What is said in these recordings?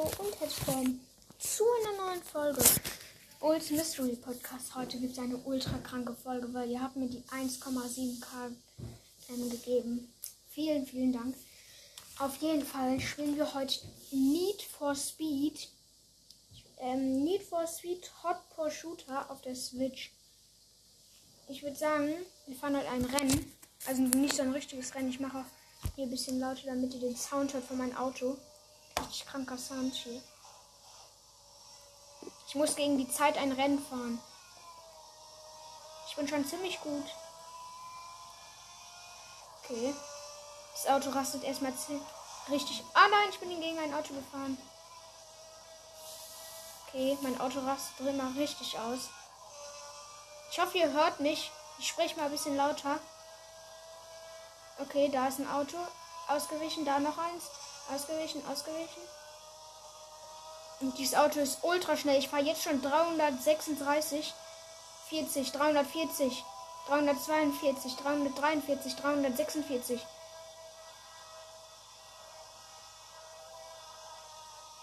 Hallo und herzlich willkommen zu einer neuen Folge Old Mystery Podcast. Heute gibt es eine ultra kranke Folge, weil ihr habt mir die 1,7k ähm, gegeben. Vielen, vielen Dank. Auf jeden Fall spielen wir heute Need for Speed. Ähm, Need for Speed Hot Pour Shooter auf der Switch. Ich würde sagen, wir fahren heute ein Rennen. Also nicht so ein richtiges Rennen. Ich mache hier ein bisschen lauter, damit ihr den Sound hört von meinem Auto. Richtig kranker hier. Ich muss gegen die Zeit ein Rennen fahren. Ich bin schon ziemlich gut. Okay. Das Auto rastet erstmal richtig. Ah nein, ich bin gegen ein Auto gefahren. Okay, mein Auto rastet mal richtig aus. Ich hoffe, ihr hört mich. Ich spreche mal ein bisschen lauter. Okay, da ist ein Auto. Ausgewichen, da noch eins. Ausgewichen, ausgewichen. Und dieses Auto ist ultra schnell. Ich fahre jetzt schon 336, 40, 340, 342, 343, 346.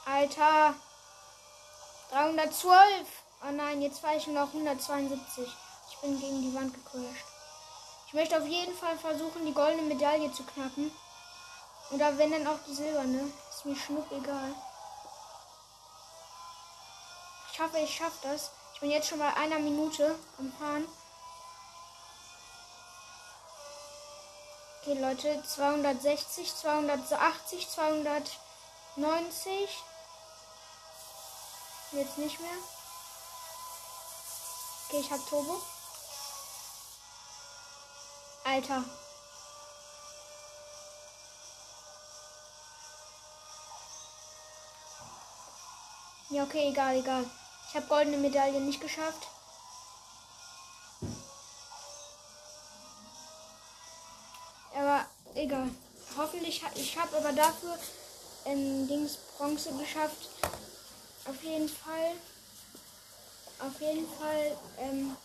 Alter. 312. Oh nein, jetzt fahre ich noch 172. Ich bin gegen die Wand gecrashed. Ich möchte auf jeden Fall versuchen, die goldene Medaille zu knacken. Oder wenn dann auch die silberne. Ist mir schnupp egal. Ich hoffe, ich schaffe das. Ich bin jetzt schon bei einer Minute am Fahren. Okay, Leute. 260, 280, 290. Jetzt nicht mehr. Okay, ich habe Turbo. Alter. Ja, okay, egal, egal. Ich habe goldene Medaille nicht geschafft. Aber egal. Hoffentlich, ich habe aber dafür ähm, Dings Bronze geschafft. Auf jeden Fall. Auf jeden Fall. Ähm,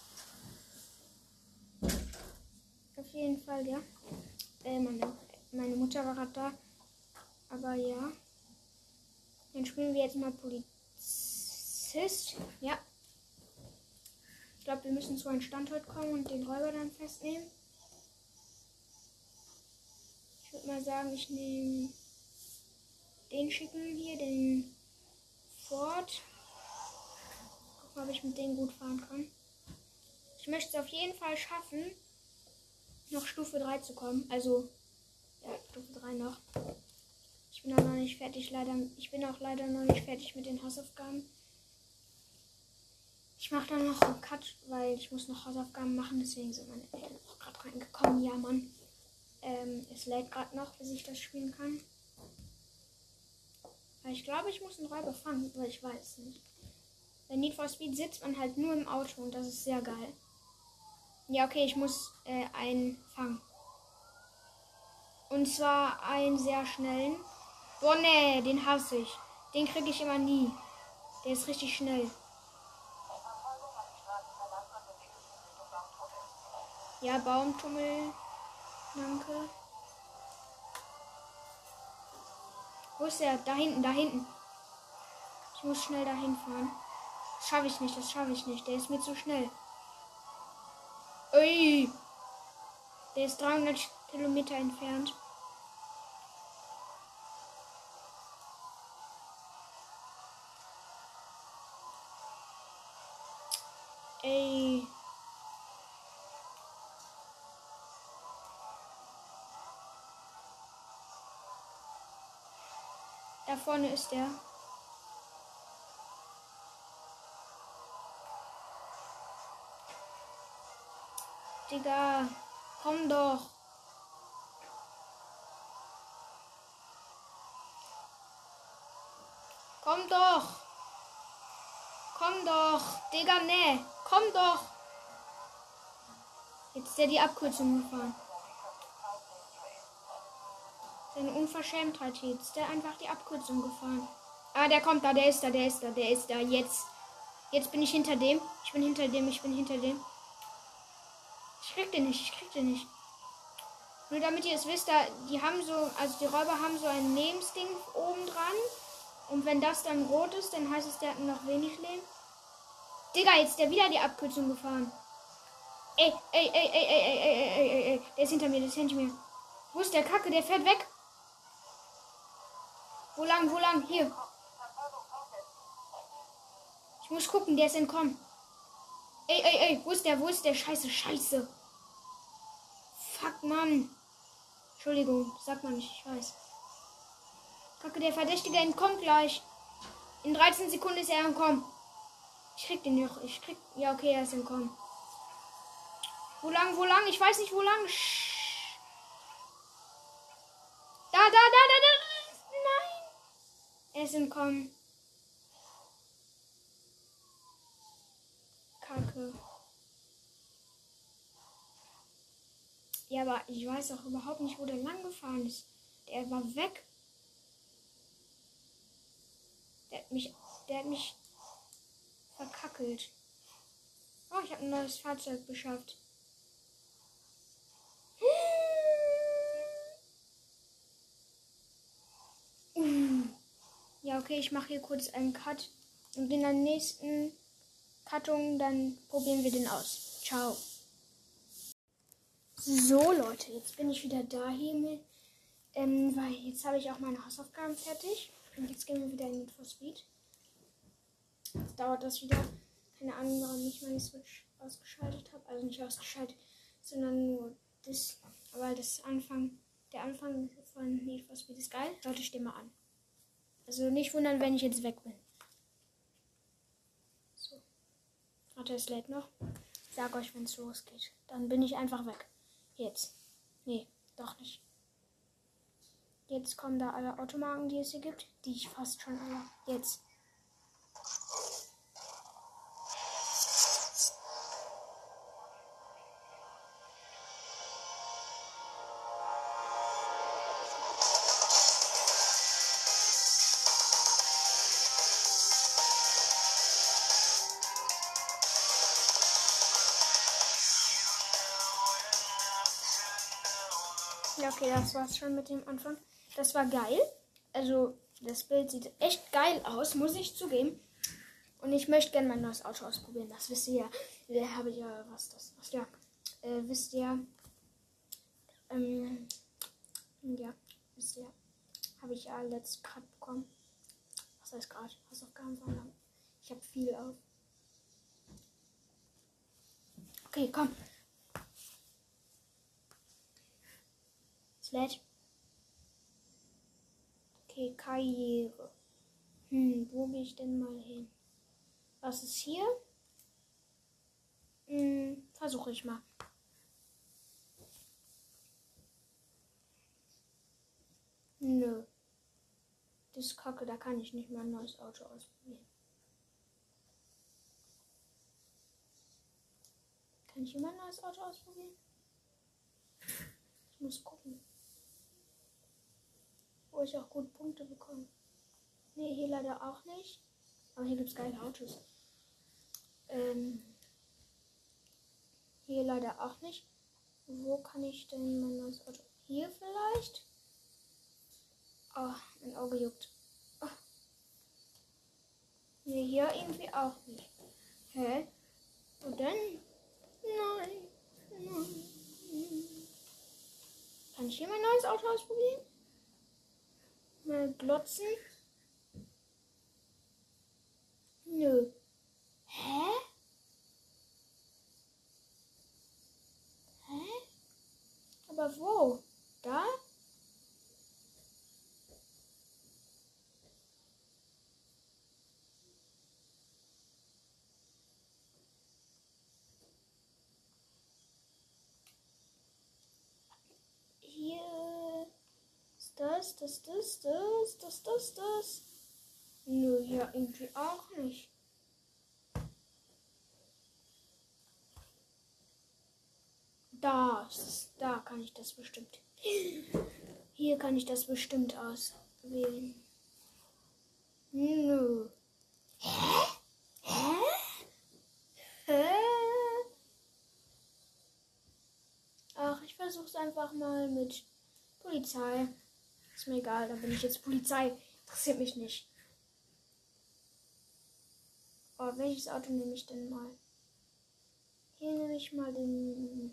auf jeden Fall, ja. Äh, meine, meine Mutter war gerade da. Aber ja. Dann spielen wir jetzt mal Polizist. Ja. Ich glaube, wir müssen zu einem Standort kommen und den Räuber dann festnehmen. Ich würde mal sagen, ich nehme den schicken hier, den Ford. Gucken, ob ich mit denen gut fahren kann. Ich möchte es auf jeden Fall schaffen, noch Stufe 3 zu kommen. Also, ja, Stufe 3 noch. Ich bin auch noch nicht fertig, leider. Ich bin auch leider noch nicht fertig mit den Hausaufgaben. Ich mache dann noch einen Cut, weil ich muss noch Hausaufgaben machen. Deswegen sind meine Eltern auch gerade reingekommen. Ja, Mann. Ähm, es lädt gerade noch, bis ich das spielen kann. Weil ich glaube, ich muss einen Räuber fangen, weil ich weiß nicht. Bei Need for Speed sitzt man halt nur im Auto und das ist sehr geil. Ja, okay, ich muss äh, einen fangen. Und zwar einen sehr schnellen. Boah, nee, den hasse ich. Den kriege ich immer nie. Der ist richtig schnell. Ja, Baumtummel. Danke. Wo ist der? Da hinten, da hinten. Ich muss schnell dahin fahren. Das schaffe ich nicht, das schaffe ich nicht. Der ist mir zu schnell. Ui. Der ist 300 Kilometer entfernt. Ey. Da vorne ist der. Digga, komm doch. Komm doch. Komm doch. Digga, ne. Komm doch. Jetzt ist der die Abkürzung gefahren. Seine Unverschämtheit jetzt. Der einfach die Abkürzung gefahren. Ah, der kommt da, der ist da, der ist da, der ist da. Jetzt. Jetzt bin ich hinter dem. Ich bin hinter dem, ich bin hinter dem. Ich krieg den nicht, ich krieg den nicht. Nur damit ihr es wisst, da, die haben so, also die Räuber haben so ein Lebensding oben dran. Und wenn das dann rot ist, dann heißt es, der hat noch wenig Leben. Digga, jetzt ist der wieder die Abkürzung gefahren. Ey, ey, ey, ey, ey, ey, ey, ey, ey, ey. Der ist hinter mir, der ist hinter mir. Wo ist der Kacke? Der fährt weg. Wo lang, wo lang? Hier. Ich muss gucken, der ist entkommen. Ey, ey, ey, wo ist der? Wo ist der? Scheiße, scheiße. Fuck, Mann. Entschuldigung, sag mal nicht, ich weiß. Kacke, der Verdächtige entkommt gleich. In 13 Sekunden ist er entkommen. Ich krieg den noch. Ich krieg. Ja, okay, er ist entkommen. Wo lang, wo lang? Ich weiß nicht, wo lang. Da, da, da, da, da. Nein. Ist entkommen. Kacke. Ja, aber ich weiß auch überhaupt nicht, wo der lang gefahren ist. Der war weg. Der hat mich, der hat mich verkackelt. Oh, ich habe ein neues Fahrzeug beschafft. Ja, okay, ich mache hier kurz einen Cut. Und in der nächsten Cuttung, dann probieren wir den aus. Ciao. So, Leute, jetzt bin ich wieder da hier mit. Ähm, weil jetzt habe ich auch meine Hausaufgaben fertig. Und jetzt gehen wir wieder in Need for Speed. Jetzt dauert das wieder. Keine Ahnung, warum ich meine Switch ausgeschaltet habe. Also nicht ausgeschaltet, sondern nur das. Aber das Anfang, der Anfang von Need for Speed ist geil. Leute, ich stehe mal an. Also nicht wundern, wenn ich jetzt weg bin. So. Warte, es lädt noch. Ich sag euch, wenn es losgeht. Dann bin ich einfach weg. Jetzt. Nee, doch nicht. Jetzt kommen da alle Automarken, die es hier gibt, die ich fast schon alle. Jetzt. Okay, das war's schon mit dem Anfang. Das war geil. Also, das Bild sieht echt geil aus, muss ich zugeben. Und ich möchte gerne mein neues Auto ausprobieren. Das wisst ihr ja. Da habe ich ja was das. Was ja. Äh, wisst ihr. Ähm, ja, wisst ihr. Habe ich ja letzt gerade bekommen. Was heißt gerade? Hausaufgaben lang. Ich habe viel auf. Okay, komm. Slash. Okay, Karriere. Hm, wo gehe ich denn mal hin? Was ist hier? Hm, versuche ich mal. Nö. Das ist kacke, da kann ich nicht mal ein neues Auto ausprobieren. Kann ich immer ein neues Auto ausprobieren? Ich muss gucken. Wo ich auch gut Punkte bekomme. Nee, hier leider auch nicht. Aber hier gibt es geile Autos. Ähm, hier leider auch nicht. Wo kann ich denn mein neues Auto? Hier vielleicht? Oh, mein Auge juckt. Oh. Nee, hier irgendwie auch nicht. Hä? Und dann? Nein. Nein. Kann ich hier mein neues Auto ausprobieren? Mal glotzen. Nö. Hä? Hä? Aber wo? Da? Hier ist das, das, das, das, das, das. Nö, ja, irgendwie auch nicht. Das, da kann ich das bestimmt. Hier kann ich das bestimmt auswählen. Nö. Hä? Hä? Hä? Ach, ich versuch's einfach mal mit Polizei. Ist mir egal, da bin ich jetzt Polizei. Interessiert mich nicht. Oh, welches Auto nehme ich denn mal? Hier nehme ich mal den,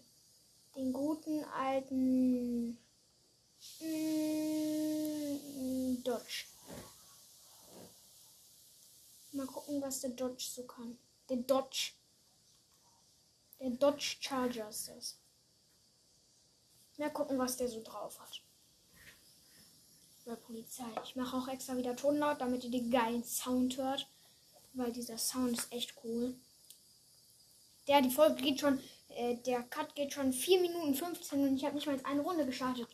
den guten alten mm, Dodge. Mal gucken, was der Dodge so kann. Der Dodge. Der Dodge Charger ist das. Mal gucken, was der so drauf hat. Bei Polizei. Ich mache auch extra wieder Ton laut, damit ihr den geilen Sound hört. Weil dieser Sound ist echt cool. Der, die Folge geht schon, äh, der Cut geht schon 4 Minuten 15 und ich habe nicht mal eine Runde gestartet.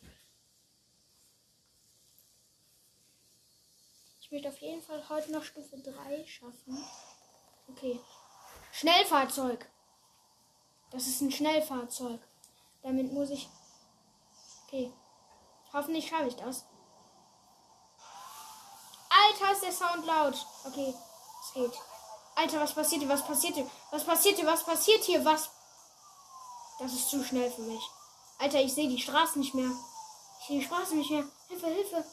Ich möchte auf jeden Fall heute noch Stufe 3 schaffen. Okay. Schnellfahrzeug. Das ist ein Schnellfahrzeug. Damit muss ich. Okay. Hoffentlich schaffe ich das. Alter, ist der Sound laut. Okay, es geht. Alter, was passiert hier? Was passiert hier? Was passiert hier? Was passiert hier? Was? Das ist zu schnell für mich. Alter, ich sehe die Straße nicht mehr. Ich sehe die Straße nicht mehr. Hilfe, Hilfe.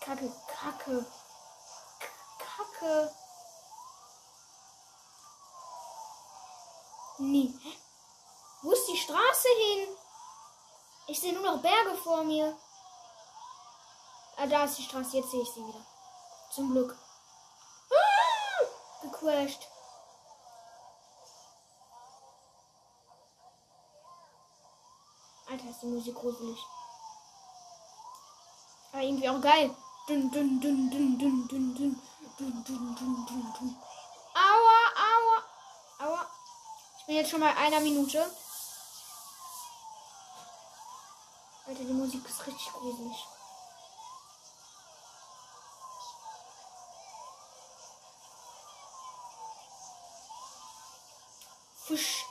Kacke, Kacke. Kacke. Nie. Wo ist die Straße hin? Ich sehe nur noch Berge vor mir. Ah, da ist die Straße. Jetzt sehe ich sie wieder. Zum Glück. Gecrashed. Alter, ist die Musik gruselig. Aber irgendwie auch geil. Dun, dun, dun, dun, dun, dun, dun. Dun, dun, dun, dun, dun. Aua, aua, aua. Ich bin jetzt schon bei einer Minute. Alter, die Musik ist richtig gruselig. Fisch.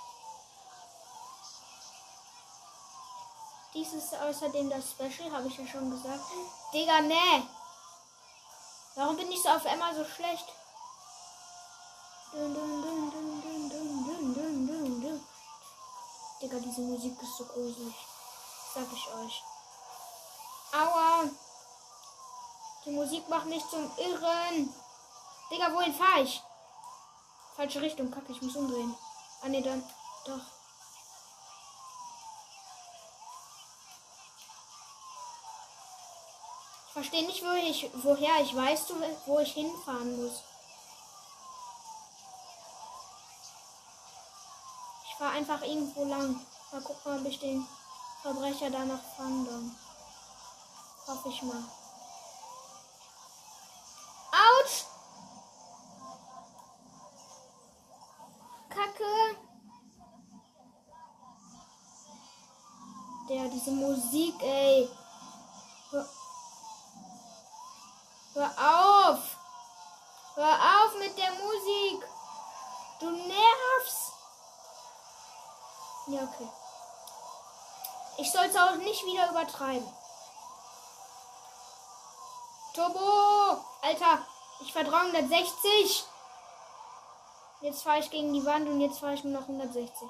Dies ist außerdem das Special, habe ich ja schon gesagt. Digga, nee. Warum bin ich so auf einmal so schlecht? Dun, dun, dun, dun, dun, dun, dun, dun, dun. Digga, diese Musik ist so gruselig. Sag ich euch. Aua. Die Musik macht mich zum Irren. Digga, wohin fahre ich? Falsche Richtung, kacke, ich muss umdrehen. Ah ne, dann. Doch. Ich verstehe nicht, wo ich, woher ich weiß, wo ich hinfahren muss. Ich fahre einfach irgendwo lang. Mal gucken, ob ich den Verbrecher danach fand. Hoffe ich mal. Autsch! Kacke! Der, diese Musik, ey. Hör, hör auf! Hör auf mit der Musik! Du nervst! Ja, okay. Ich soll es auch nicht wieder übertreiben. Turbo! Alter, ich fahre 360. Jetzt fahre ich gegen die Wand und jetzt fahre ich nur noch 160.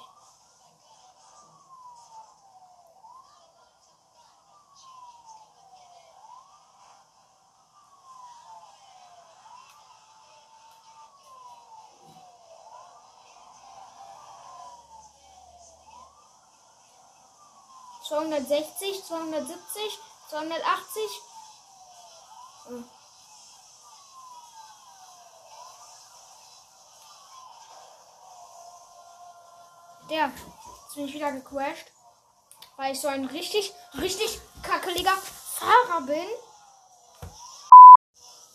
Zweihundertsechzig, zweihundertsiebzig, zweihundertachtzig. Der, jetzt bin ich wieder gecrashed, weil ich so ein richtig, richtig kackeliger Fahrer bin.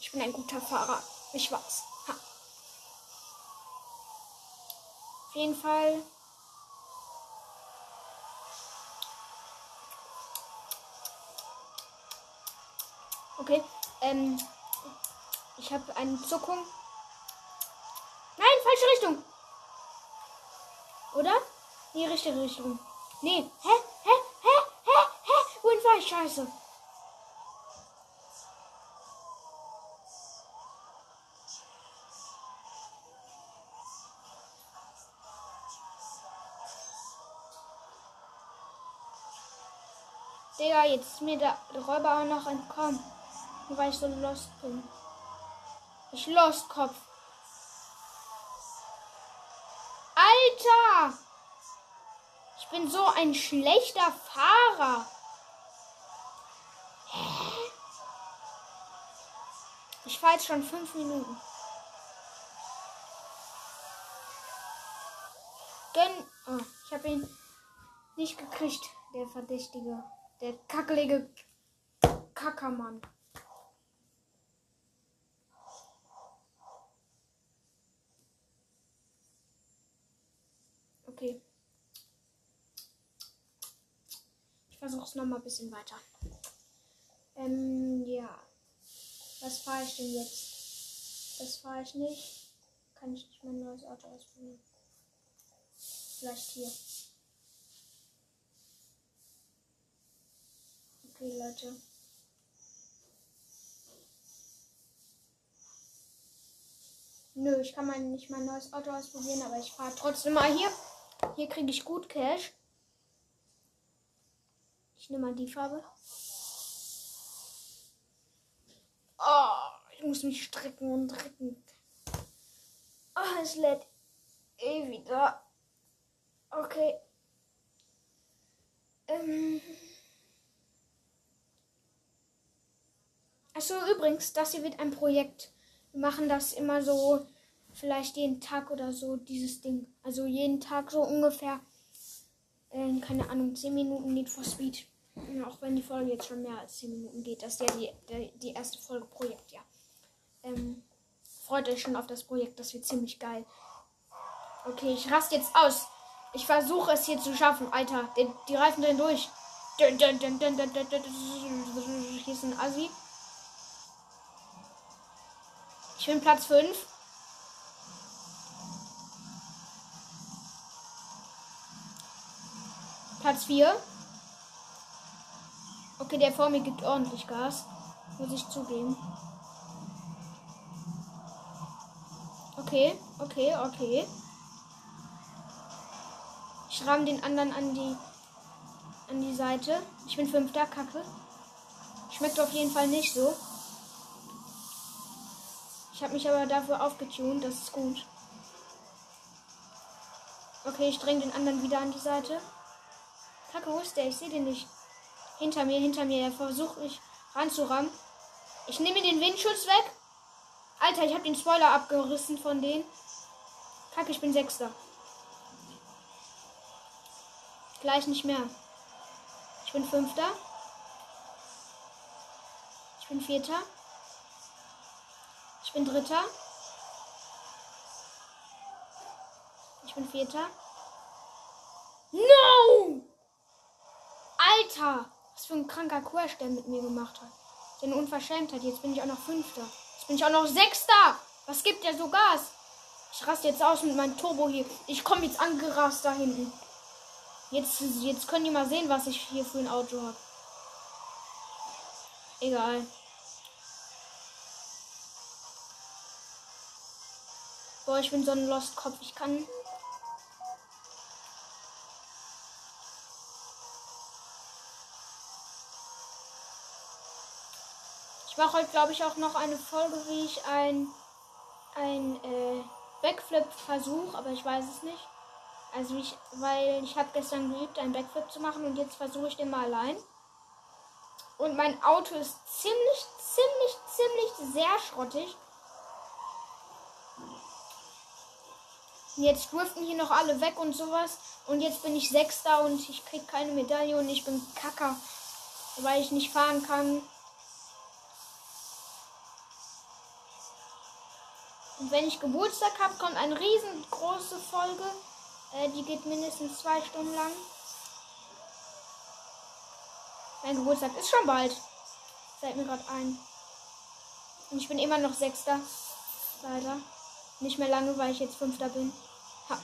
Ich bin ein guter Fahrer, ich weiß. Ha. Auf jeden Fall. Okay. Ähm, ich habe eine Zuckung. Nein, falsche Richtung. Oder? Die richtige Richtung. Nee. Hä? Hä? Hä? Hä? Hä? Wohin war ich? Scheiße. Digga, jetzt ist mir der Räuber auch noch entkommen weil ich so lost bin. Ich lost Kopf. Alter! Ich bin so ein schlechter Fahrer. Hä? Ich fahre jetzt schon fünf Minuten. Gönn. Oh, ich habe ihn nicht gekriegt, der Verdächtige. Der kackelige Kackermann. Okay. Ich versuche es nochmal ein bisschen weiter. Ähm, ja. Was fahre ich denn jetzt? Das fahre ich nicht. Kann ich nicht mein neues Auto ausprobieren. Vielleicht hier. Okay, Leute. Nö, ich kann mal nicht mein neues Auto ausprobieren, aber ich fahre trotzdem mal hier. Hier kriege ich gut Cash. Ich nehme mal die Farbe. Oh, ich muss mich strecken und drücken. Oh, es lädt eh wieder. Okay. Ähm. Achso, übrigens, das hier wird ein Projekt. Wir machen das immer so, vielleicht jeden Tag oder so, dieses Ding. Also jeden Tag so ungefähr, äh, keine Ahnung, 10 Minuten Need for Speed. Auch wenn die Folge jetzt schon mehr als 10 Minuten geht. Das ist ja die, die, die erste Folge Projekt, ja. Ähm, freut euch schon auf das Projekt, das wird ziemlich geil. Okay, ich raste jetzt aus. Ich versuche es hier zu schaffen, Alter. Die, die Reifen drehen durch. Hier ist ein Assi. Ich bin Platz 5. Platz 4. Okay, der vor mir gibt ordentlich Gas. Muss ich zugeben. Okay, okay, okay. Ich ramme den anderen an die an die Seite. Ich bin fünfter, Kacke. Schmeckt auf jeden Fall nicht so. Ich habe mich aber dafür aufgetunt, das ist gut. Okay, ich dränge den anderen wieder an die Seite. Kacke, wo ist der? Ich sehe den nicht. Hinter mir, hinter mir. Er versucht mich ranzurammen. Ich nehme den Windschutz weg. Alter, ich habe den Spoiler abgerissen von denen. Kacke, ich bin Sechster. Gleich nicht mehr. Ich bin Fünfter. Ich bin Vierter. Ich bin Dritter. Ich bin Vierter. No! Alter! Was für ein kranker Crash der mit mir gemacht hat. Eine Unverschämtheit. Jetzt bin ich auch noch Fünfter. Jetzt bin ich auch noch Sechster. Was gibt der so Gas? Ich raste jetzt aus mit meinem Turbo hier. Ich komme jetzt angerast da hinten. Jetzt, jetzt können die mal sehen, was ich hier für ein Auto habe. Egal. Boah, ich bin so ein Lost Kopf. Ich kann. Ich mache heute, glaube ich, auch noch eine Folge, wie ich ein, ein äh, Backflip versuche, aber ich weiß es nicht. Also ich, weil ich habe gestern geübt, einen Backflip zu machen und jetzt versuche ich den mal allein. Und mein Auto ist ziemlich, ziemlich, ziemlich sehr schrottig. Jetzt durften hier noch alle weg und sowas. Und jetzt bin ich Sechster und ich krieg keine Medaille und ich bin Kacker, weil ich nicht fahren kann. Und wenn ich Geburtstag habe, kommt eine riesengroße Folge. Äh, die geht mindestens zwei Stunden lang. Mein Geburtstag ist schon bald. Fällt mir gerade ein. Und ich bin immer noch Sechster. Leider. Nicht mehr lange, weil ich jetzt Fünfter bin. Ha.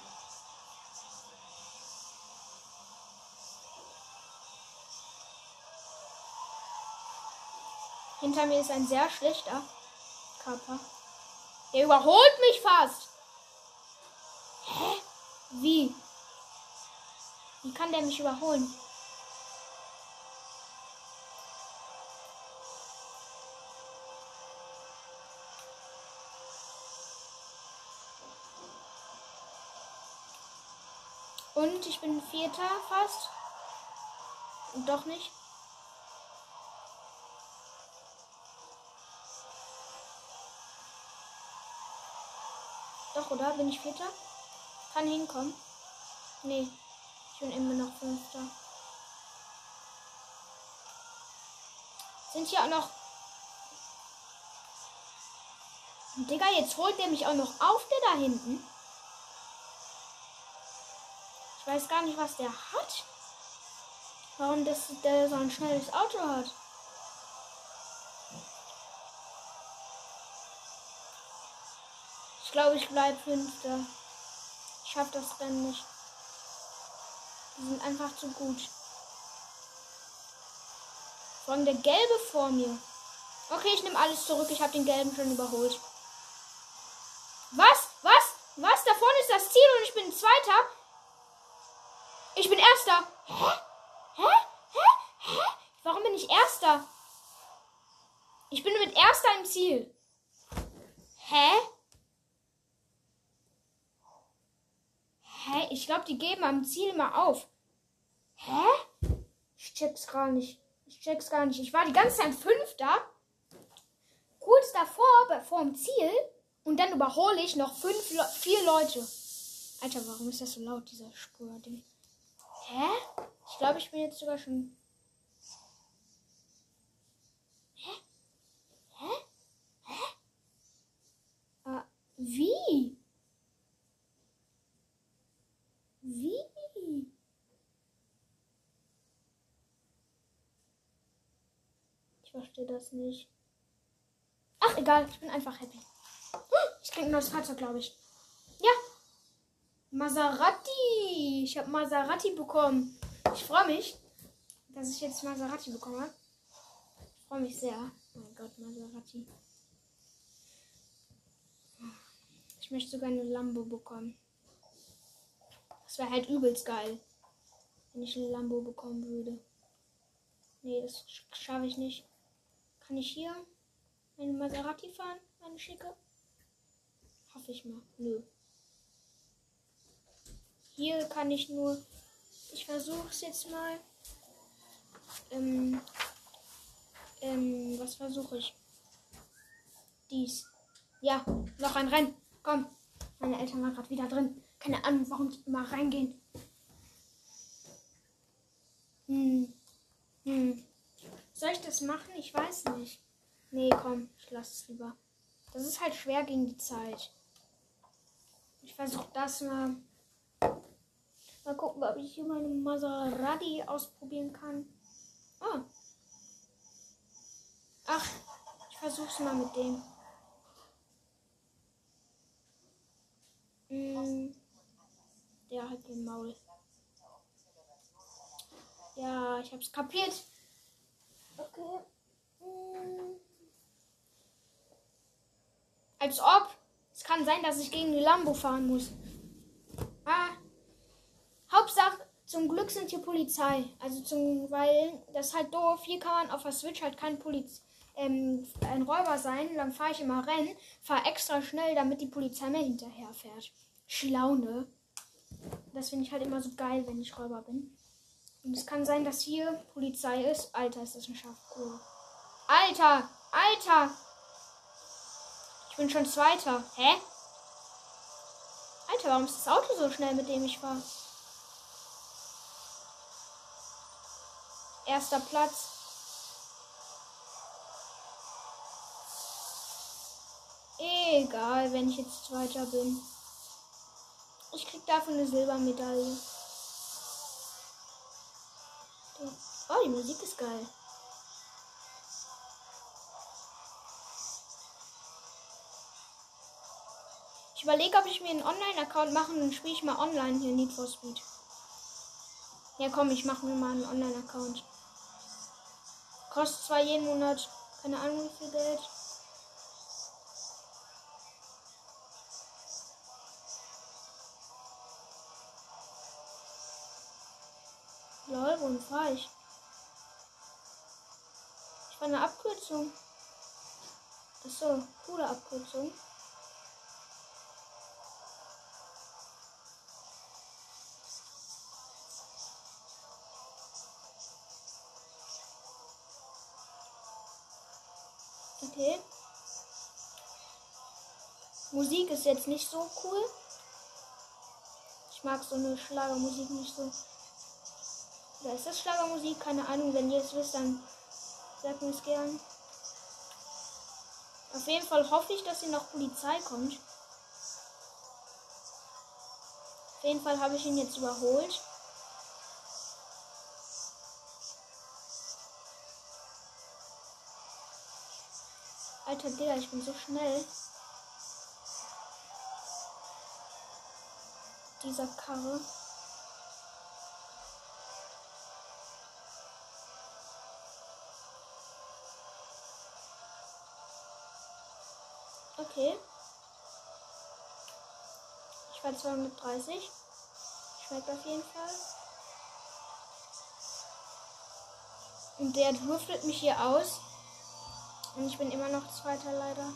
Hinter mir ist ein sehr schlechter Körper. Der überholt mich fast. Hä? Wie? Wie kann der mich überholen? Und ich bin Vierter fast. Und doch nicht. Doch, oder? Bin ich Vierter? Kann hinkommen. Nee, ich bin immer noch Fünfter. Sind hier auch noch. Digga, jetzt holt der mich auch noch auf, der da hinten. Ich weiß gar nicht, was der hat. Warum das, der so ein schnelles Auto hat. Ich glaube, ich bleibe Fünfter. Ich schaffe das Rennen nicht. Die sind einfach zu gut. Vor allem der gelbe vor mir. Okay, ich nehme alles zurück. Ich habe den gelben schon überholt. Was? Was? Was? Da vorne ist das Ziel und ich bin Zweiter. Ich bin Erster. Hä? Hä? Hä? Hä? Warum bin ich Erster? Ich bin mit Erster im Ziel. Hä? Hä? Ich glaube, die geben am Ziel mal auf. Hä? Ich check's gar nicht. Ich check's gar nicht. Ich war die ganze Zeit Fünfter. Kurz davor, vor dem Ziel. Und dann überhole ich noch fünf, vier Leute. Alter, warum ist das so laut, dieser Spur-Ding? Hä? Ich glaube, ich bin jetzt sogar schon. Hä? Hä? Hä? Äh, wie? Wie? Ich verstehe das nicht. Ach, egal, ich bin einfach happy. Ich krieg ein neues Fahrzeug, glaube ich. Ja. Maserati. Ich habe Maserati bekommen. Ich freue mich, dass ich jetzt Maserati bekomme. Ich freue mich sehr. Oh mein Gott, Maserati. Ich möchte sogar eine Lambo bekommen. Wäre halt übelst geil, wenn ich eine Lambo bekommen würde. Nee, das schaffe ich nicht. Kann ich hier eine Maserati fahren, eine schicke? Hoffe ich mal. Nö. Hier kann ich nur. Ich versuche es jetzt mal. Ähm, ähm, was versuche ich? Dies. Ja, noch ein Rennen. Komm. Meine Eltern waren gerade wieder drin. Keine Ahnung, warum die immer reingehen. Hm. Hm. Soll ich das machen? Ich weiß nicht. Nee, komm, ich lasse es lieber. Das ist halt schwer gegen die Zeit. Ich versuche das mal. Mal gucken, ob ich hier meine Maserati ausprobieren kann. Ah. Ach, ich versuche es mal mit dem. Hm. Der hat den Maul. Ja, ich hab's kapiert. Okay. Hm. Als ob. Es kann sein, dass ich gegen die Lambo fahren muss. Ah. Hauptsache, zum Glück sind hier Polizei. Also zum, weil das ist halt doof. Hier kann man auf der Switch halt kein Poliz ähm, ein Räuber sein. Dann fahre ich immer Rennen, fahre extra schnell, damit die Polizei mir hinterher fährt. Schlaune. Das finde ich halt immer so geil, wenn ich Räuber bin. Und es kann sein, dass hier Polizei ist. Alter, ist das ein Schafkur. Alter! Alter! bin schon Zweiter. Hä? Alter, warum ist das Auto so schnell, mit dem ich war? Erster Platz. Egal, wenn ich jetzt Zweiter bin. Ich krieg dafür eine Silbermedaille. Oh, die Musik ist geil. Ich überlege, ob ich mir einen Online-Account mache und dann spiele ich mal online hier Need for Speed. Ja, komm, ich mache mir mal einen Online-Account. Kostet zwar jeden Monat, keine Ahnung wie viel Geld. Runde fahre ich. Ich war eine Abkürzung. Achso, coole Abkürzung. Okay. Musik ist jetzt nicht so cool. Ich mag so eine Schlagermusik nicht so. Oder ist das Schlagermusik? Keine Ahnung. Wenn ihr es wisst, dann sagt mir es gern. Auf jeden Fall hoffe ich, dass hier noch Polizei kommt. Auf jeden Fall habe ich ihn jetzt überholt. Alter Digga, ich bin so schnell. Dieser Karre. Okay. Ich war 230. Schmeckt auf jeden Fall. Und der würfelt mich hier aus. Und ich bin immer noch Zweiter leider.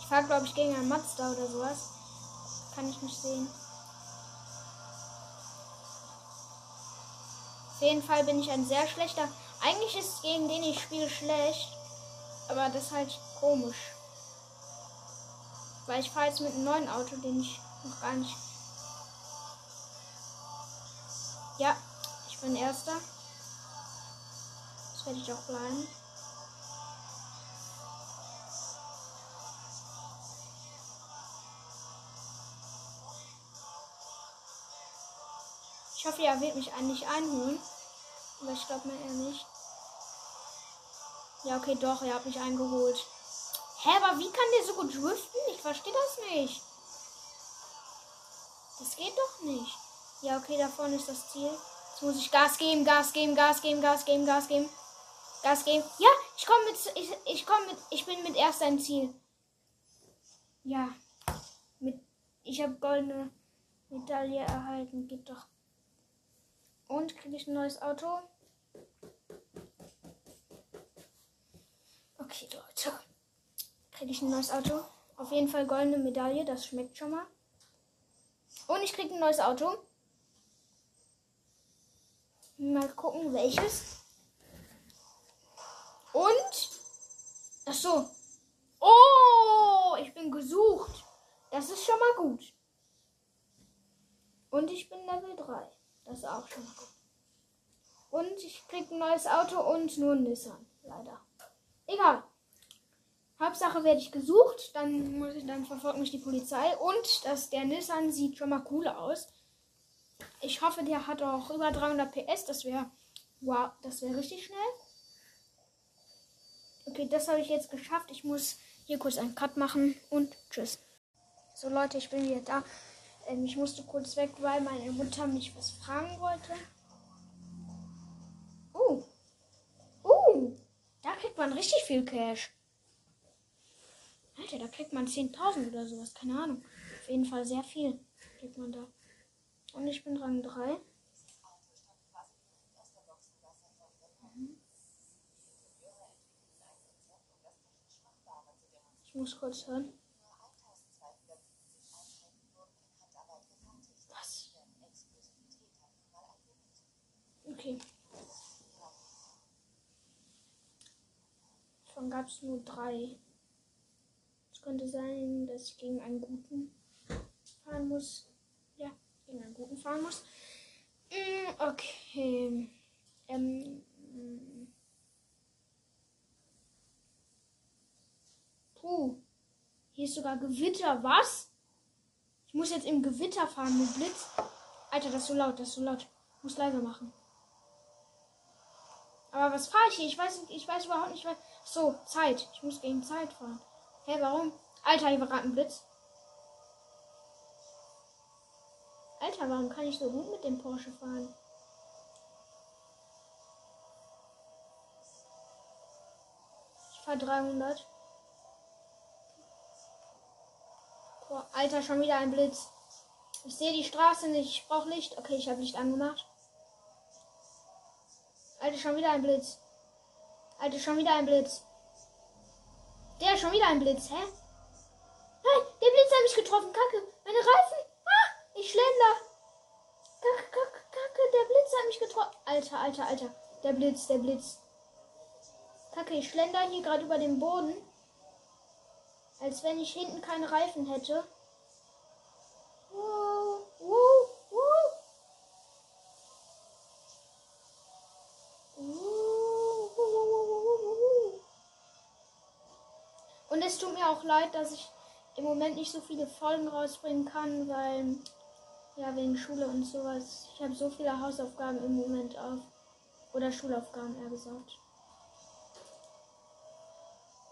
Ich fahre, glaube ich, gegen einen Mazda oder sowas. Kann ich nicht sehen. Jeden Fall bin ich ein sehr schlechter. Eigentlich ist es gegen den ich spiele schlecht. Aber das ist halt komisch. Weil ich fahre jetzt mit einem neuen Auto, den ich noch gar nicht ja, ich bin Erster. Das werde ich auch bleiben. Ich hoffe, er wird mich eigentlich einholen. Aber ich glaube mir eher nicht. Ja, okay, doch, er hat mich eingeholt. Hä, aber wie kann der so gut driften? Ich verstehe das nicht. Das geht doch nicht. Ja, okay, da vorne ist das Ziel. Jetzt muss ich Gas geben, Gas geben, Gas geben, Gas geben, Gas geben. Gas geben. Ja, ich komme mit ich, ich komme mit ich bin mit erst ein Ziel. Ja. Mit ich habe goldene Medaille erhalten, geht doch. Und kriege ich ein neues Auto? Okay, Leute. Kriege ich ein neues Auto? Auf jeden Fall goldene Medaille, das schmeckt schon mal. Und ich kriege ein neues Auto. Mal gucken, welches. Und. Ach so. Oh, ich bin gesucht. Das ist schon mal gut. Und ich bin Level 3. Das ist auch schon mal gut. Und ich krieg ein neues Auto und nur ein Nissan. Leider. Egal. Hauptsache werde ich gesucht, dann muss ich, dann verfolgt mich die Polizei und das, der Nissan sieht schon mal cool aus. Ich hoffe, der hat auch über 300 PS. Das wäre, wow, das wäre richtig schnell. Okay, das habe ich jetzt geschafft. Ich muss hier kurz einen Cut machen und tschüss. So Leute, ich bin wieder da. Ähm, ich musste kurz weg, weil meine Mutter mich was fragen wollte. Uh. Uh. Da kriegt man richtig viel Cash. Alter, da kriegt man 10.000 oder sowas. Keine Ahnung. Auf jeden Fall sehr viel kriegt man da. Und ich bin Rang 3. Ich muss kurz hören. Was? Okay. Davon gab es nur drei. Es könnte sein, dass ich gegen einen guten fahren muss in einen guten fahren muss. Mm, okay. Ähm. Puh. Hier ist sogar Gewitter. Was? Ich muss jetzt im Gewitter fahren mit Blitz. Alter, das ist so laut, das ist so laut. Ich muss leiser machen. Aber was fahre ich hier? Ich weiß, ich weiß überhaupt nicht, was. So, Zeit. Ich muss gegen Zeit fahren. Hä, warum? Alter, hier war gerade ein Blitz. Alter, warum kann ich so gut mit dem Porsche fahren? Ich fahre 300. Boah, Alter, schon wieder ein Blitz. Ich sehe die Straße nicht. Ich brauche Licht. Okay, ich habe Licht angemacht. Alter, schon wieder ein Blitz. Alter, schon wieder ein Blitz. Der schon wieder ein Blitz, hä? Nein, der Blitz hat mich getroffen. Kacke. Meine Reifen. Ich schlender. Kacke, kacke, kacke. Der Blitz hat mich getroffen. Alter, alter, alter. Der Blitz, der Blitz. Kacke, ich schlender hier gerade über den Boden. Als wenn ich hinten keine Reifen hätte. Wow, Und es tut mir auch leid, dass ich im Moment nicht so viele Folgen rausbringen kann, weil ja wegen Schule und sowas. Ich habe so viele Hausaufgaben im Moment auf. Oder Schulaufgaben eher gesagt.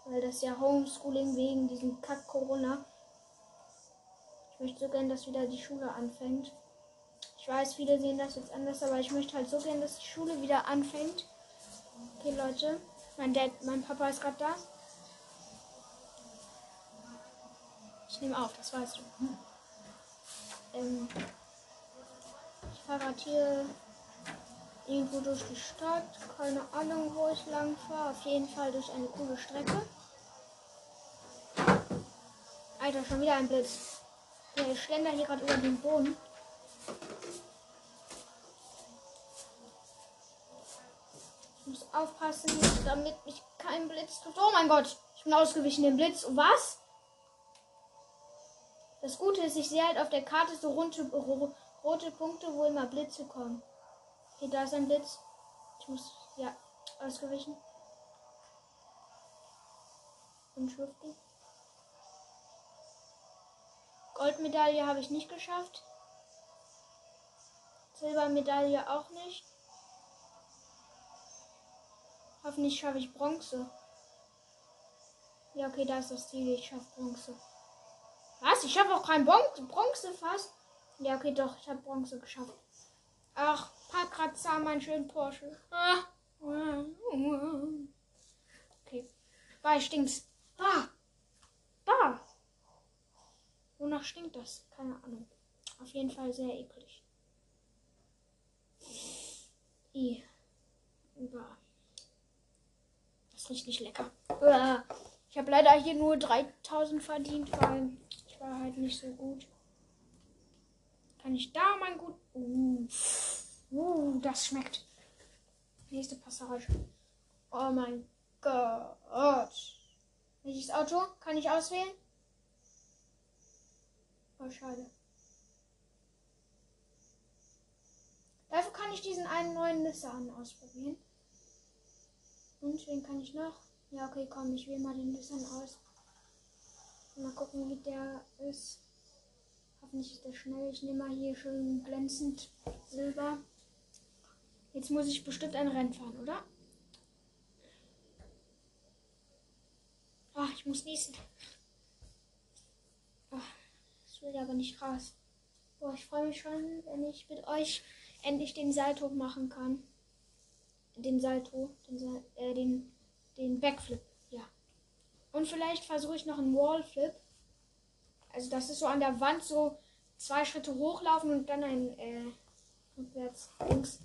Weil das ja Homeschooling wegen diesem Kack Corona. Ich möchte so gern, dass wieder die Schule anfängt. Ich weiß, viele sehen das jetzt anders, aber ich möchte halt so gern, dass die Schule wieder anfängt. Okay, Leute. Mein Dad, mein Papa ist gerade da. Ich nehme auf, das weißt du. Ähm, ich fahre gerade hier irgendwo durch die Stadt. Keine Ahnung, wo ich lang fahre. Auf jeden Fall durch eine coole Strecke. Alter, schon wieder ein Blitz. Ja, ich schlender hier gerade über den Boden. Ich muss aufpassen, damit mich kein Blitz tut. Oh mein Gott, ich bin ausgewichen dem Blitz. Was? Das Gute ist, ich sehe halt auf der Karte so rote, rote Punkte, wo immer Blitze kommen. Okay, da ist ein Blitz. Ich muss, ja, ausgewichen. Und schwiften. Goldmedaille habe ich nicht geschafft. Silbermedaille auch nicht. Hoffentlich schaffe ich Bronze. Ja, okay, da ist das Ziel. Ich schaffe Bronze. Was? Ich habe auch kein Bronze, Bronze fast. Ja, okay, doch. Ich habe Bronze geschafft. Ach, paar Kratzer, mein schönen Porsche. Ah. Okay. Bei stinkt's. Da. Da. Wonach stinkt das? Keine Ahnung. Auf jeden Fall sehr eklig. I. Bah. Das riecht nicht lecker. Ich habe leider hier nur 3000 verdient, weil war halt nicht so gut. Kann ich da mein gut. Uh, uh, das schmeckt. Nächste Passage. Oh mein Gott. Welches Auto kann ich auswählen? Oh, schade. Dafür kann ich diesen einen neuen Nissan ausprobieren. Und wen kann ich noch? Ja, okay, komm, ich wähle mal den Nissan aus. Mal gucken, wie der ist. Hoffentlich ist der schnell. Ich nehme mal hier schön glänzend Silber. Jetzt muss ich bestimmt ein Rennen fahren, oder? Ach, ich muss niesen. Ach, das will aber nicht raus. Boah, ich freue mich schon, wenn ich mit euch endlich den Salto machen kann. Den Salto, den, äh, den, den Backflip. Und vielleicht versuche ich noch einen Wallflip. Also das ist so an der Wand so zwei Schritte hochlaufen und dann ein äh, rückwärts links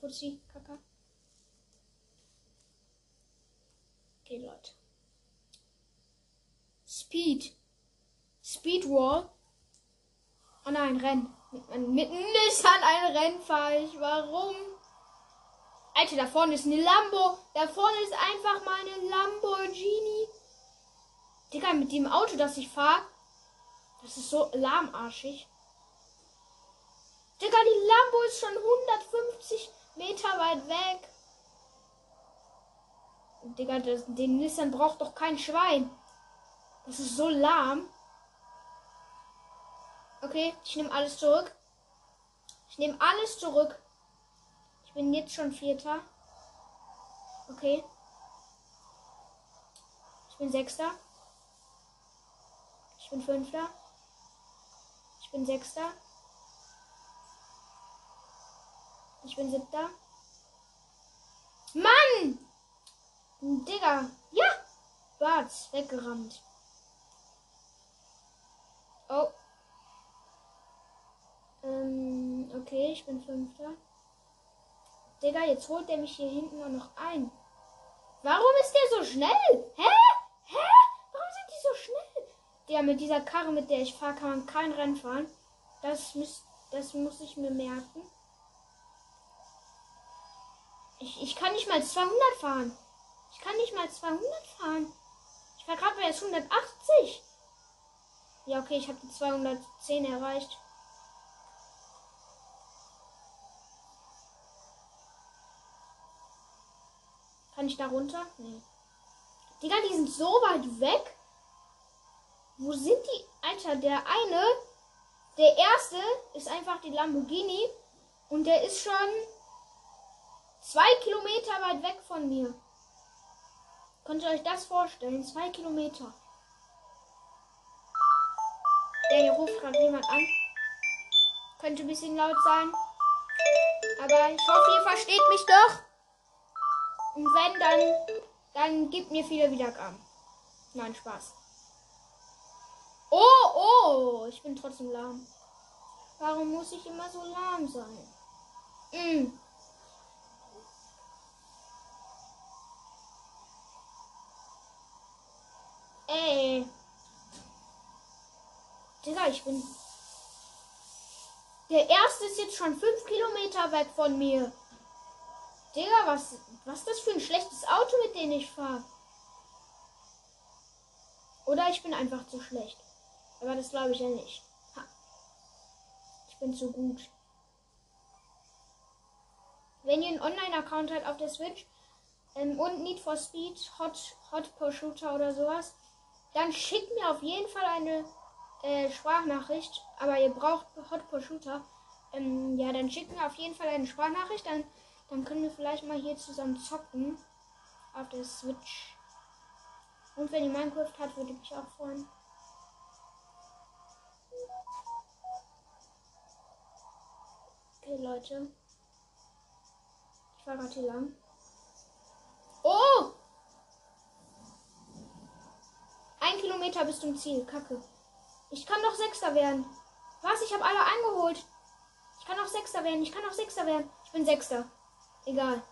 Fuzzi Kaka. Okay, Leute. Speed. Speed Wall. Oh nein, Rennen. Mit, mit Nissan ein Rennen fahre ich. Warum? Alter, da vorne ist eine Lambo. Da vorne ist einfach mal eine Lamborghini. Digga, mit dem Auto, das ich fahre, das ist so lahmarschig. Digga, die Lambo ist schon 150 Meter weit weg. Digga, das, den Nissan braucht doch kein Schwein. Das ist so lahm. Okay, ich nehme alles zurück. Ich nehme alles zurück. Ich bin jetzt schon Vierter. Okay. Ich bin Sechster. Ich bin Fünfter. Ich bin Sechster. Ich bin Siebter. Mann! Digga. Ja! Bart's weggerannt. Oh. Ähm, okay, ich bin Fünfter. Digga, jetzt holt der mich hier hinten auch noch ein. Warum ist der so schnell? Hä? Ja, mit dieser Karre, mit der ich fahre, kann man kein Rennen fahren. Das müsst, Das muss ich mir merken. Ich, ich kann nicht mal 200 fahren. Ich kann nicht mal 200 fahren. Ich war gerade bei jetzt 180. Ja, okay, ich habe die 210 erreicht. Kann ich da runter? Nee. Digga, die sind so weit weg. Wo sind die? Alter, der eine, der erste ist einfach die Lamborghini und der ist schon zwei Kilometer weit weg von mir. Könnt ihr euch das vorstellen? Zwei Kilometer. Der hier ruft gerade jemand an. Könnte ein bisschen laut sein. Aber ich hoffe, ihr versteht mich doch. Und wenn, dann, dann gibt mir viele Wiedergaben. Nein, Spaß. Oh, oh, ich bin trotzdem lahm. Warum muss ich immer so lahm sein? Mm. Ey. Digga, ich bin. Der erste ist jetzt schon fünf Kilometer weg von mir. Digga, was, was ist das für ein schlechtes Auto, mit dem ich fahre? Oder ich bin einfach zu schlecht. Aber das glaube ich ja nicht. Ha. Ich bin zu gut. Wenn ihr einen Online-Account habt auf der Switch ähm, und Need for Speed, Hot, Hot Shooter oder sowas, dann schickt mir auf jeden Fall eine äh, Sprachnachricht. Aber ihr braucht Hot Shooter. Ähm, ja, dann schickt mir auf jeden Fall eine Sprachnachricht. Dann, dann können wir vielleicht mal hier zusammen zocken. Auf der Switch. Und wenn ihr Minecraft habt, würde ich mich auch freuen. Okay, Leute. Ich war gerade hier lang. Oh! Ein Kilometer bis zum Ziel. Kacke. Ich kann doch Sechster werden. Was? Ich habe alle eingeholt. Ich kann auch Sechster werden. Ich kann auch Sechster werden. Ich bin Sechster. Egal.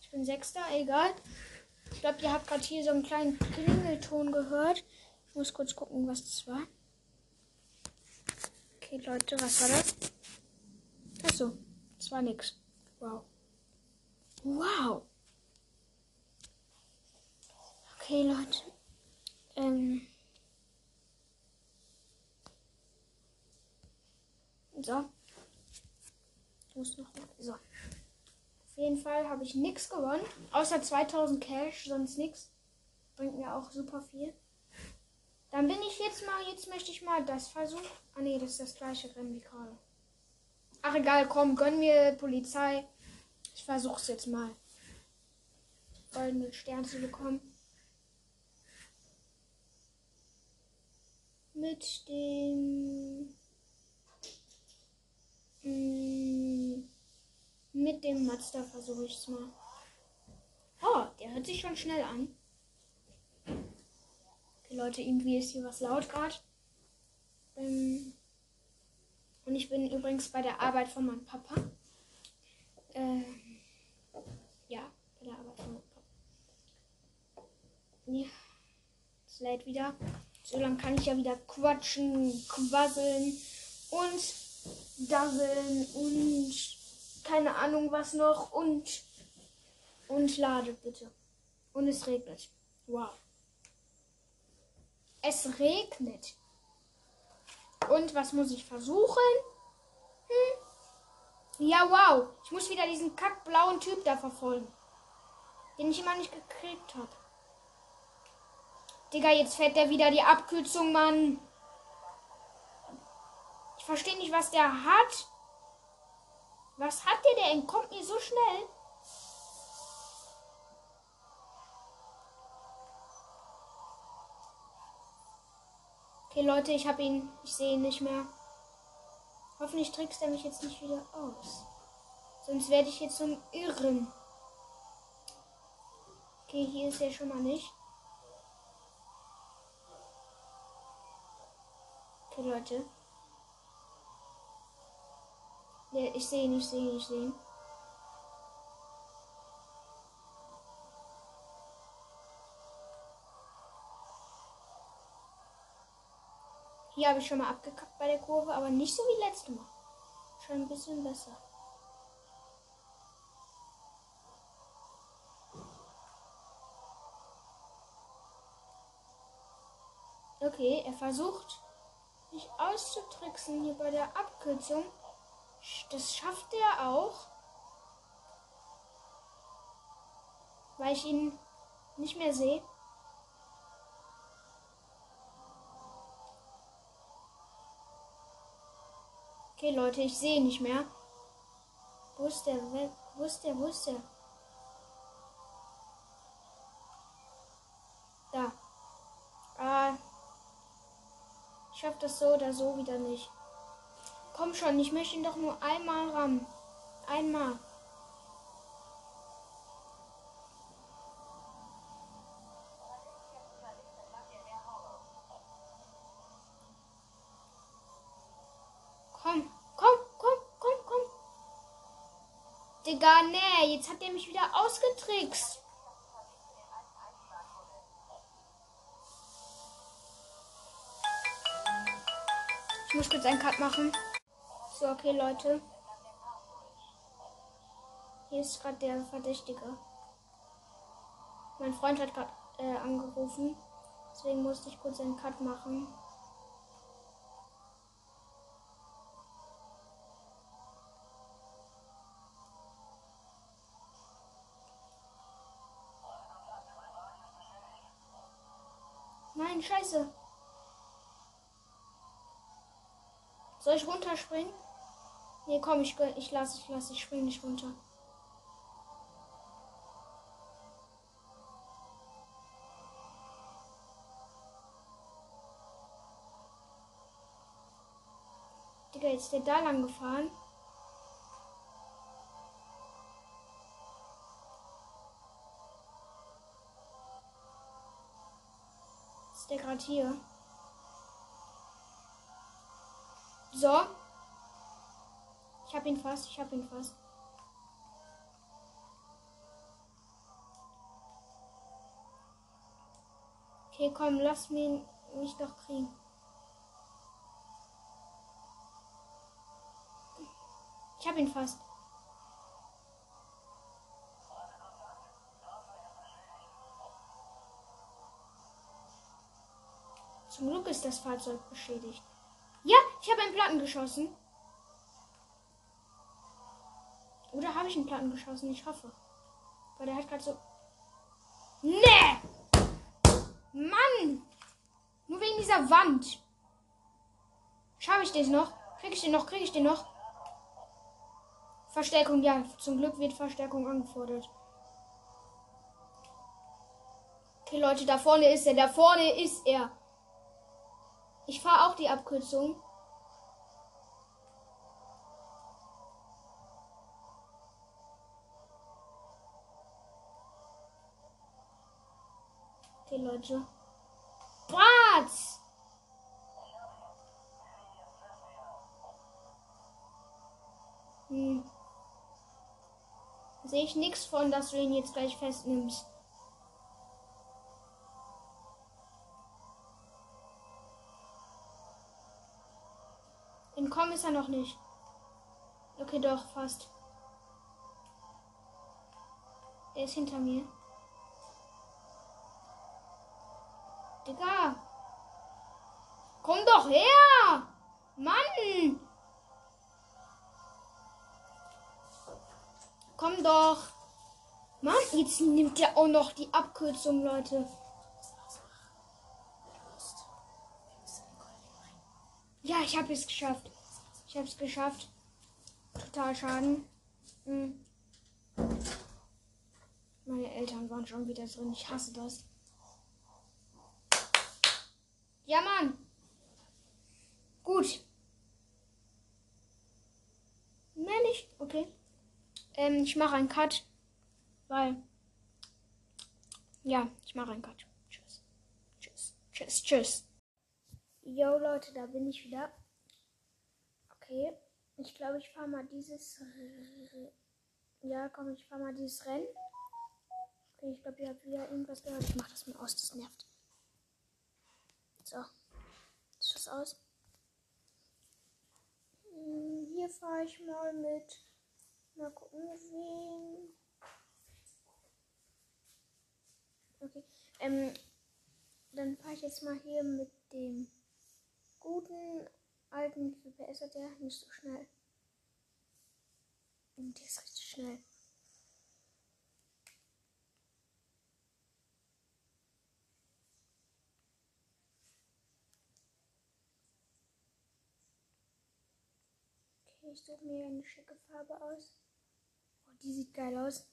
Ich bin Sechster. Egal. Ich glaube, ihr habt gerade hier so einen kleinen Klingelton gehört. Ich muss kurz gucken, was das war. Okay, Leute, was war das? Achso, das war nix. Wow. Wow. Okay, Leute. Ähm. So. Ich muss noch. So. Auf jeden Fall habe ich nichts gewonnen. Außer 2000 Cash, sonst nichts. Bringt mir auch super viel. Dann bin ich jetzt mal, jetzt möchte ich mal das versuchen. Ah nee, das ist das gleiche Rennen wie gerade. Ach egal, komm, gönn mir Polizei. Ich versuch's jetzt mal. Goldene Stern zu bekommen. Mit dem. Mm, mit dem Mazda versuche ich es mal. Oh, der hört sich schon schnell an. Leute, irgendwie ist hier was laut gerade. Ähm, und ich bin übrigens bei der Arbeit von meinem Papa. Ähm, ja, bei der Arbeit von meinem Papa. Ja, es lädt wieder. So lange kann ich ja wieder quatschen, quasseln und dasseln und keine Ahnung was noch und und lade bitte. Und es regnet. Wow. Es regnet. Und was muss ich versuchen? Hm. Ja, wow. Ich muss wieder diesen kackblauen Typ da verfolgen. Den ich immer nicht gekriegt habe. Digga, jetzt fährt der wieder die Abkürzung, Mann. Ich verstehe nicht, was der hat. Was hat der? Der entkommt mir so schnell. Okay, Leute, ich habe ihn. Ich sehe ihn nicht mehr. Hoffentlich trickst er mich jetzt nicht wieder aus. Sonst werde ich jetzt zum Irren. Okay, hier ist er schon mal nicht. Okay, Leute. Ja, ich sehe ihn, ich sehe ihn, ich sehe ihn. Hier habe ich schon mal abgekackt bei der Kurve, aber nicht so wie letzte Mal. Schon ein bisschen besser. Okay, er versucht mich auszutricksen hier bei der Abkürzung. Das schafft er auch. Weil ich ihn nicht mehr sehe. Okay, Leute, ich sehe nicht mehr. Wo ist der? Wo ist der? Wo ist der? Da. Ah. Ich schaff das so oder so wieder nicht. Komm schon, ich möchte ihn doch nur einmal rammen. Einmal. Digga, nee, jetzt hat er mich wieder ausgetrickst. Ich muss kurz einen Cut machen. So, okay, Leute. Hier ist gerade der Verdächtige. Mein Freund hat gerade äh, angerufen. Deswegen musste ich kurz einen Cut machen. Nein, scheiße. Soll ich runterspringen? Nee, komm, ich, ich lasse, ich lasse, ich spring nicht runter. Digga, jetzt ist der da lang gefahren. Ist der gerade hier? So. Ich hab ihn fast, ich hab ihn fast. Okay, komm, lass mich, mich doch kriegen. Ich hab ihn fast. Zum Glück ist das Fahrzeug beschädigt. Ja, ich habe einen Platten geschossen. Oder habe ich einen Platten geschossen? Ich hoffe. Weil der hat gerade so. Nee! Mann! Nur wegen dieser Wand. Schaffe ich den noch? Krieg ich den noch? Krieg ich den noch? Verstärkung, ja. Zum Glück wird Verstärkung angefordert. Okay, Leute, da vorne ist er. Da vorne ist er. Ich fahre auch die Abkürzung. Okay, Leute. Bratz! Hm. Sehe ich nichts von, dass du ihn jetzt gleich festnimmst. Entkommen ist er noch nicht. Okay, doch, fast. Er ist hinter mir. Digga. Komm doch her! Mann! Komm doch. Mann, jetzt nimmt er auch noch die Abkürzung, Leute. Ja, ich habe es geschafft. Ich habe es geschafft. Total Schaden. Hm. Meine Eltern waren schon wieder drin. Ich hasse das. Ja, Mann. Gut. Mehr nicht. Okay. Ähm, ich mache einen Cut. Weil. Ja, ich mache einen Cut. Tschüss. Tschüss. Tschüss. Tschüss. Jo Leute, da bin ich wieder. Okay. Ich glaube, ich fahre mal dieses. Ja, komm, ich fahre mal dieses Rennen. Okay, ich glaube, ihr habt wieder irgendwas gehört. Ich mache das mal aus, das nervt. So. Ist das aus? Hm, Hier fahre ich mal mit. Mal gucken, wen. Okay. Ähm, dann fahre ich jetzt mal hier mit dem guten alten wie viel PS hat der? Nicht so schnell. Und die ist richtig schnell. Okay, ich suche mir eine schicke Farbe aus. Boah, die sieht geil aus.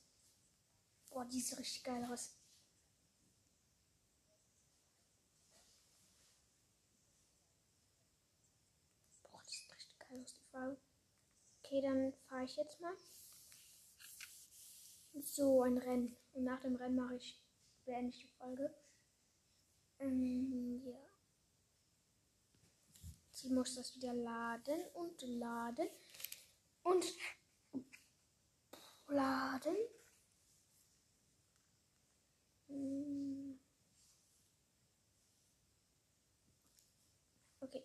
Boah, die sieht richtig geil aus. Boah, die sieht Farbe. Okay, dann fahre ich jetzt mal. So, ein Rennen. Und nach dem Rennen mache ich, beende ich die Folge. Ähm, ja. Sie muss das wieder laden und laden und laden. Hm. Okay.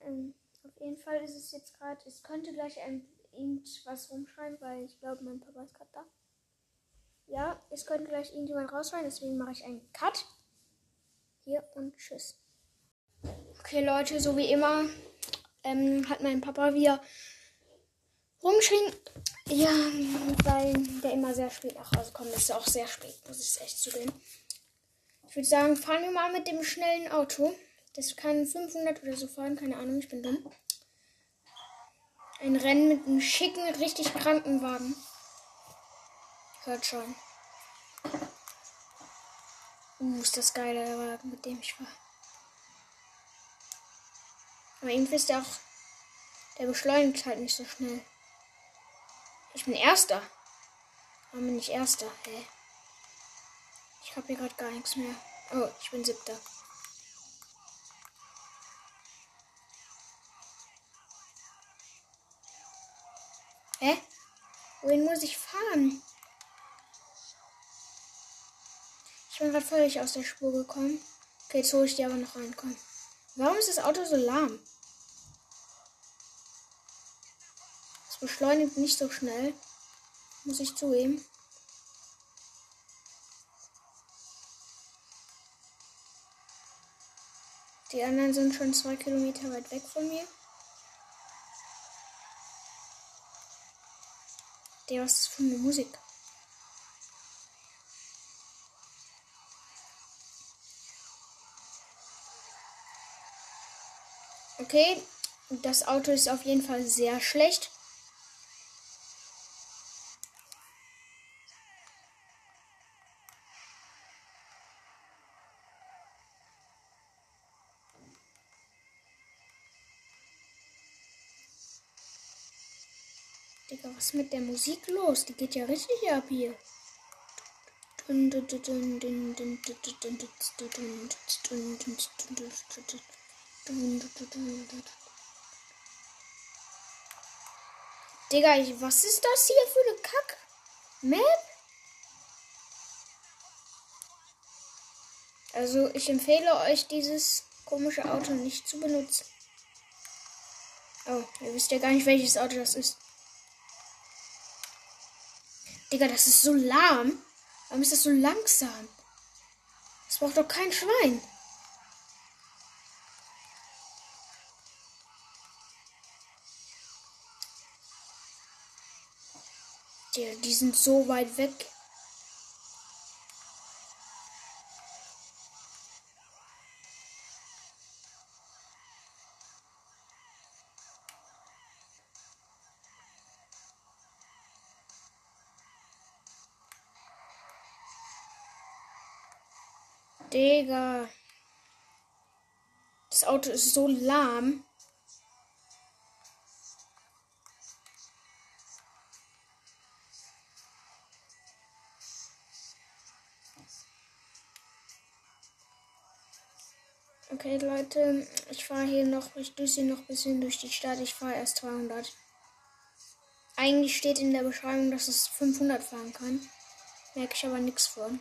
Ähm, auf jeden Fall ist es jetzt gerade, es könnte gleich ein irgendwas rumschreien, weil ich glaube, mein Papa ist gerade da. Ja, es könnte gleich irgendjemand rausschreien, deswegen mache ich einen Cut. Hier und tschüss. Okay, Leute, so wie immer ähm, hat mein Papa wieder rumgeschrien. Ja, weil der immer sehr spät nach Hause kommt. Das ist auch sehr spät, muss ich echt zugeben. Ich würde sagen, fahren wir mal mit dem schnellen Auto. Das kann 500 oder so fahren, keine Ahnung, ich bin dumm. Ein Rennen mit einem schicken, richtig kranken Wagen. Hört schon. Uh, ist das geil, der Wagen, mit dem ich fahre. Aber irgendwie ist der auch. Der beschleunigt halt nicht so schnell. Ich bin Erster. Warum bin ich Erster? Hä? Ich habe hier gerade gar nichts mehr. Oh, ich bin Siebter. Hä? Wohin muss ich fahren? Ich bin gerade völlig aus der Spur gekommen. Okay, jetzt hole ich die aber noch rein. Warum ist das Auto so lahm? Es beschleunigt nicht so schnell. Muss ich zugeben. Die anderen sind schon zwei Kilometer weit weg von mir. Der, was ist für eine Musik? Okay, das Auto ist auf jeden Fall sehr schlecht. Mit der Musik los? Die geht ja richtig ab hier. Digga, was ist das hier für eine Kack-Map? Also, ich empfehle euch, dieses komische Auto nicht zu benutzen. Oh, ihr wisst ja gar nicht, welches Auto das ist. Digga, das ist so lahm. Warum ist das so langsam? Das braucht doch kein Schwein. Die, die sind so weit weg. Digga. Das Auto ist so lahm. Okay, Leute, ich fahre hier noch, ich düse noch ein bisschen durch die Stadt. Ich fahre erst 200. Eigentlich steht in der Beschreibung, dass es 500 fahren kann. Merke ich aber nichts von.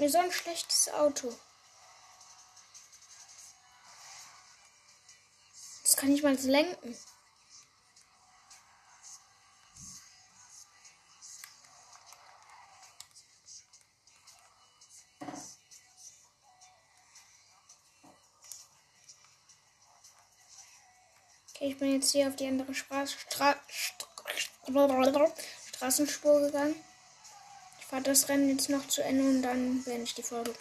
Bringt mir so ein schlechtes Auto. Das kann ich mal lenken. Okay, ich bin jetzt hier auf die andere Straße, Stra Stra Straßenspur gegangen. Fahre das Rennen jetzt noch zu Ende und dann beende ich die Folge.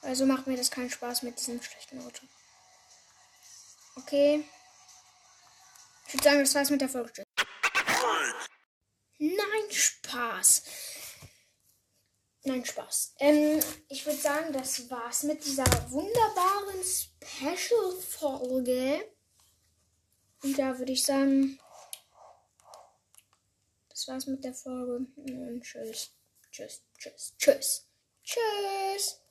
Also macht mir das keinen Spaß mit diesem schlechten Auto. Okay. Ich würde sagen, das war's mit der Folge. Nein, Spaß. Nein, Spaß. Ähm, ich würde sagen, das war's mit dieser wunderbaren Special-Folge. Und da würde ich sagen, das war's mit der Folge. Und tschüss. Tschüss, tschüss, tschüss. Tschüss.